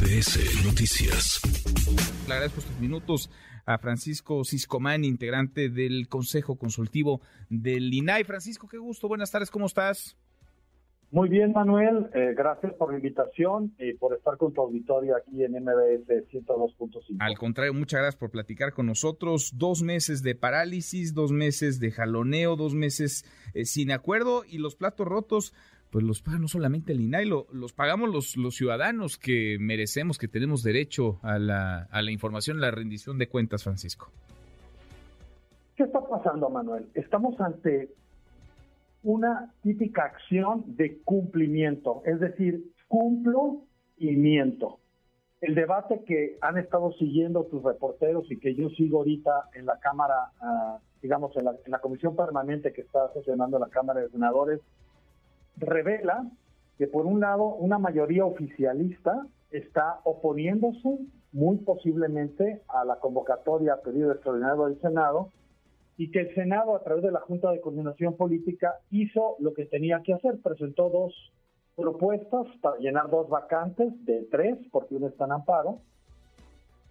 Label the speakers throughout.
Speaker 1: MBS Noticias.
Speaker 2: Le agradezco estos minutos a Francisco Ciscomán, integrante del Consejo Consultivo del INAI. Francisco, qué gusto, buenas tardes, ¿cómo estás?
Speaker 3: Muy bien, Manuel. Eh, gracias por la invitación y por estar con tu auditorio aquí en MBS 102.5.
Speaker 2: Al contrario, muchas gracias por platicar con nosotros. Dos meses de parálisis, dos meses de jaloneo, dos meses eh, sin acuerdo y los platos rotos, pues los paga no solamente el INAI, los pagamos los, los ciudadanos que merecemos, que tenemos derecho a la, a la información, la rendición de cuentas, Francisco.
Speaker 3: ¿Qué está pasando, Manuel? Estamos ante una típica acción de cumplimiento, es decir, cumplo y miento. El debate que han estado siguiendo tus reporteros y que yo sigo ahorita en la Cámara, ah, digamos, en la, comisión permanente que está sesionando la Cámara de Senadores, revela que por un lado una mayoría oficialista está oponiéndose muy posiblemente a la convocatoria a pedido extraordinario del Senado y que el Senado, a través de la Junta de Coordinación Política, hizo lo que tenía que hacer, presentó dos propuestas para llenar dos vacantes de tres, porque uno está en amparo,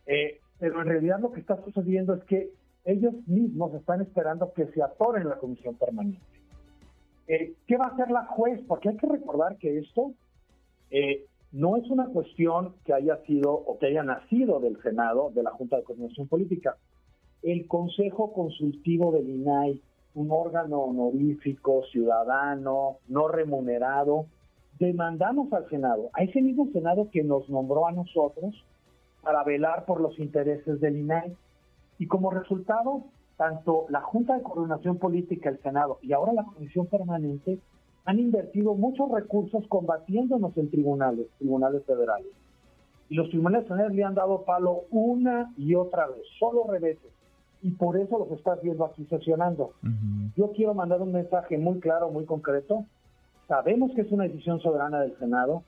Speaker 3: eh, pero en realidad lo que está sucediendo es que ellos mismos están esperando que se atoren la comisión permanente. Eh, ¿Qué va a hacer la juez? Porque hay que recordar que esto eh, no es una cuestión que haya sido o que haya nacido del Senado, de la Junta de Coordinación Política el Consejo Consultivo del INAI, un órgano honorífico, ciudadano, no remunerado, demandamos al Senado, a ese mismo Senado que nos nombró a nosotros para velar por los intereses del INAI. Y como resultado, tanto la Junta de Coordinación Política, el Senado y ahora la Comisión Permanente han invertido muchos recursos combatiéndonos en tribunales, tribunales federales. Y los tribunales federales le han dado palo una y otra vez, solo reveses y por eso los estás viendo aquí sesionando. Yo quiero mandar un mensaje muy claro, muy concreto. Sabemos que es una decisión soberana del Senado,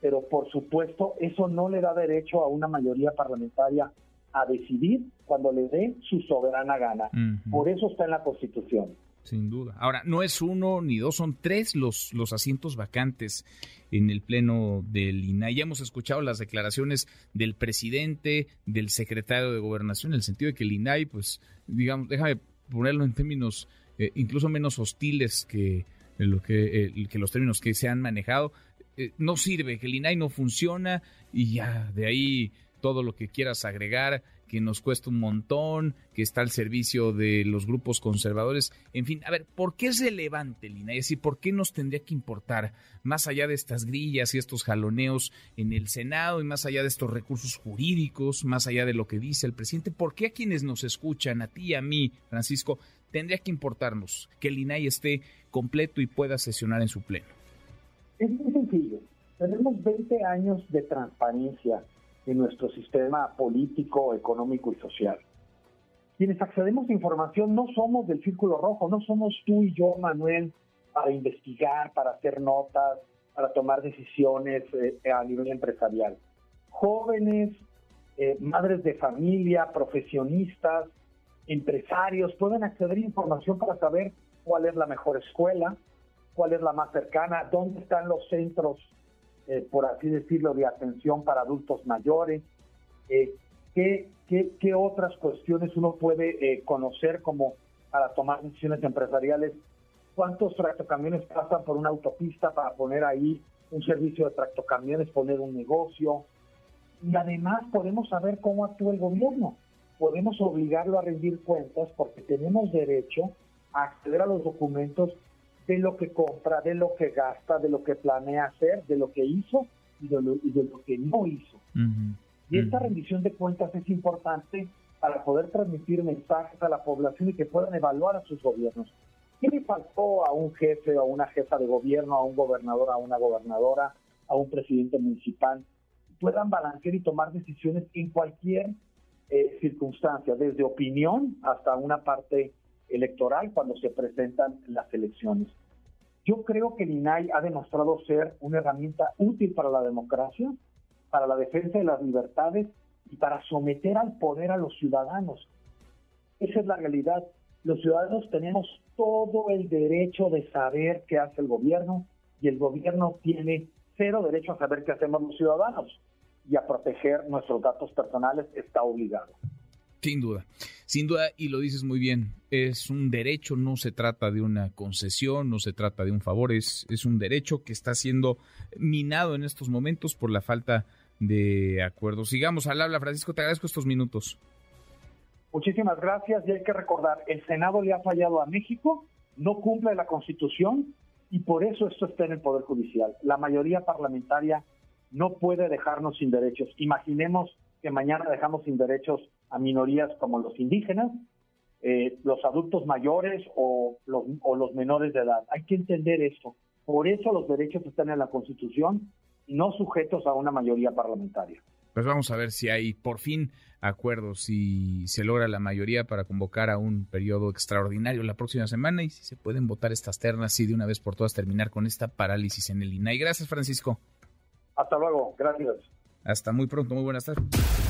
Speaker 3: pero por supuesto eso no le da derecho a una mayoría parlamentaria a decidir cuando le dé su soberana gana. Por eso está en la Constitución.
Speaker 2: Sin duda. Ahora, no es uno ni dos, son tres los, los asientos vacantes en el pleno del INAI. Ya hemos escuchado las declaraciones del presidente, del secretario de Gobernación, en el sentido de que el INAI, pues, digamos, déjame ponerlo en términos eh, incluso menos hostiles que, lo que, eh, que los términos que se han manejado. Eh, no sirve, que el INAI no funciona y ya de ahí todo lo que quieras agregar que nos cuesta un montón, que está al servicio de los grupos conservadores. En fin, a ver, ¿por qué es relevante, Lina? Es decir, ¿por qué nos tendría que importar, más allá de estas grillas y estos jaloneos en el Senado y más allá de estos recursos jurídicos, más allá de lo que dice el presidente, ¿por qué a quienes nos escuchan, a ti y a mí, Francisco, tendría que importarnos que el INAI esté completo y pueda sesionar en su pleno?
Speaker 3: Es muy sencillo. Tenemos 20 años de transparencia en nuestro sistema político, económico y social. Quienes accedemos a información no somos del círculo rojo, no somos tú y yo, Manuel, para investigar, para hacer notas, para tomar decisiones eh, a nivel empresarial. Jóvenes, eh, madres de familia, profesionistas, empresarios pueden acceder a información para saber cuál es la mejor escuela, cuál es la más cercana, dónde están los centros eh, por así decirlo, de atención para adultos mayores? Eh, ¿qué, qué, otras cuestiones uno puede eh, conocer como para tomar decisiones empresariales? ¿Cuántos tractocamiones pasan por una autopista para poner ahí un servicio de tractocamiones, poner un negocio? Y además podemos saber cómo actúa el gobierno. Podemos obligarlo a rendir cuentas porque tenemos derecho a acceder a los documentos de lo que compra, de lo que gasta, de lo que planea hacer, de lo que hizo y de lo, que no hizo. Y esta rendición de cuentas es importante para poder transmitir mensajes a la población y que puedan evaluar a sus gobiernos. ¿Qué le faltó a un jefe o a una jefa de gobierno, a un gobernador, a una gobernadora, a un presidente municipal? Puedan balancear y tomar decisiones en cualquier eh, circunstancia, desde opinión hasta una parte electoral cuando se presentan las elecciones. Yo creo que el ha demostrado ser una herramienta útil para la democracia, para la defensa de las libertades y para someter al poder a los ciudadanos. Esa es la realidad. Los ciudadanos tenemos todo el derecho de saber qué hace el gobierno y el gobierno tiene cero derecho a saber qué hacemos los ciudadanos. y a proteger nuestros datos personales está obligado.
Speaker 2: Sin duda, sin duda, y lo dices muy bien, es un derecho, no se trata de una concesión, no se trata de un favor, es, es un derecho que está siendo minado en estos momentos por la falta de acuerdo. Sigamos al habla, Francisco, te agradezco estos minutos.
Speaker 3: Muchísimas gracias y hay que recordar, el Senado le ha fallado a México, no cumple la Constitución y por eso esto está en el Poder Judicial. La mayoría parlamentaria no puede dejarnos sin derechos. Imaginemos que mañana dejamos sin derechos a minorías como los indígenas, eh, los adultos mayores o los, o los menores de edad. Hay que entender esto. Por eso los derechos están en la Constitución y no sujetos a una mayoría parlamentaria.
Speaker 2: Pues vamos a ver si hay por fin acuerdos, si se logra la mayoría para convocar a un periodo extraordinario la próxima semana y si se pueden votar estas ternas y de una vez por todas terminar con esta parálisis en el INAI. Gracias, Francisco.
Speaker 3: Hasta luego, gracias.
Speaker 2: Hasta muy pronto, muy buenas tardes.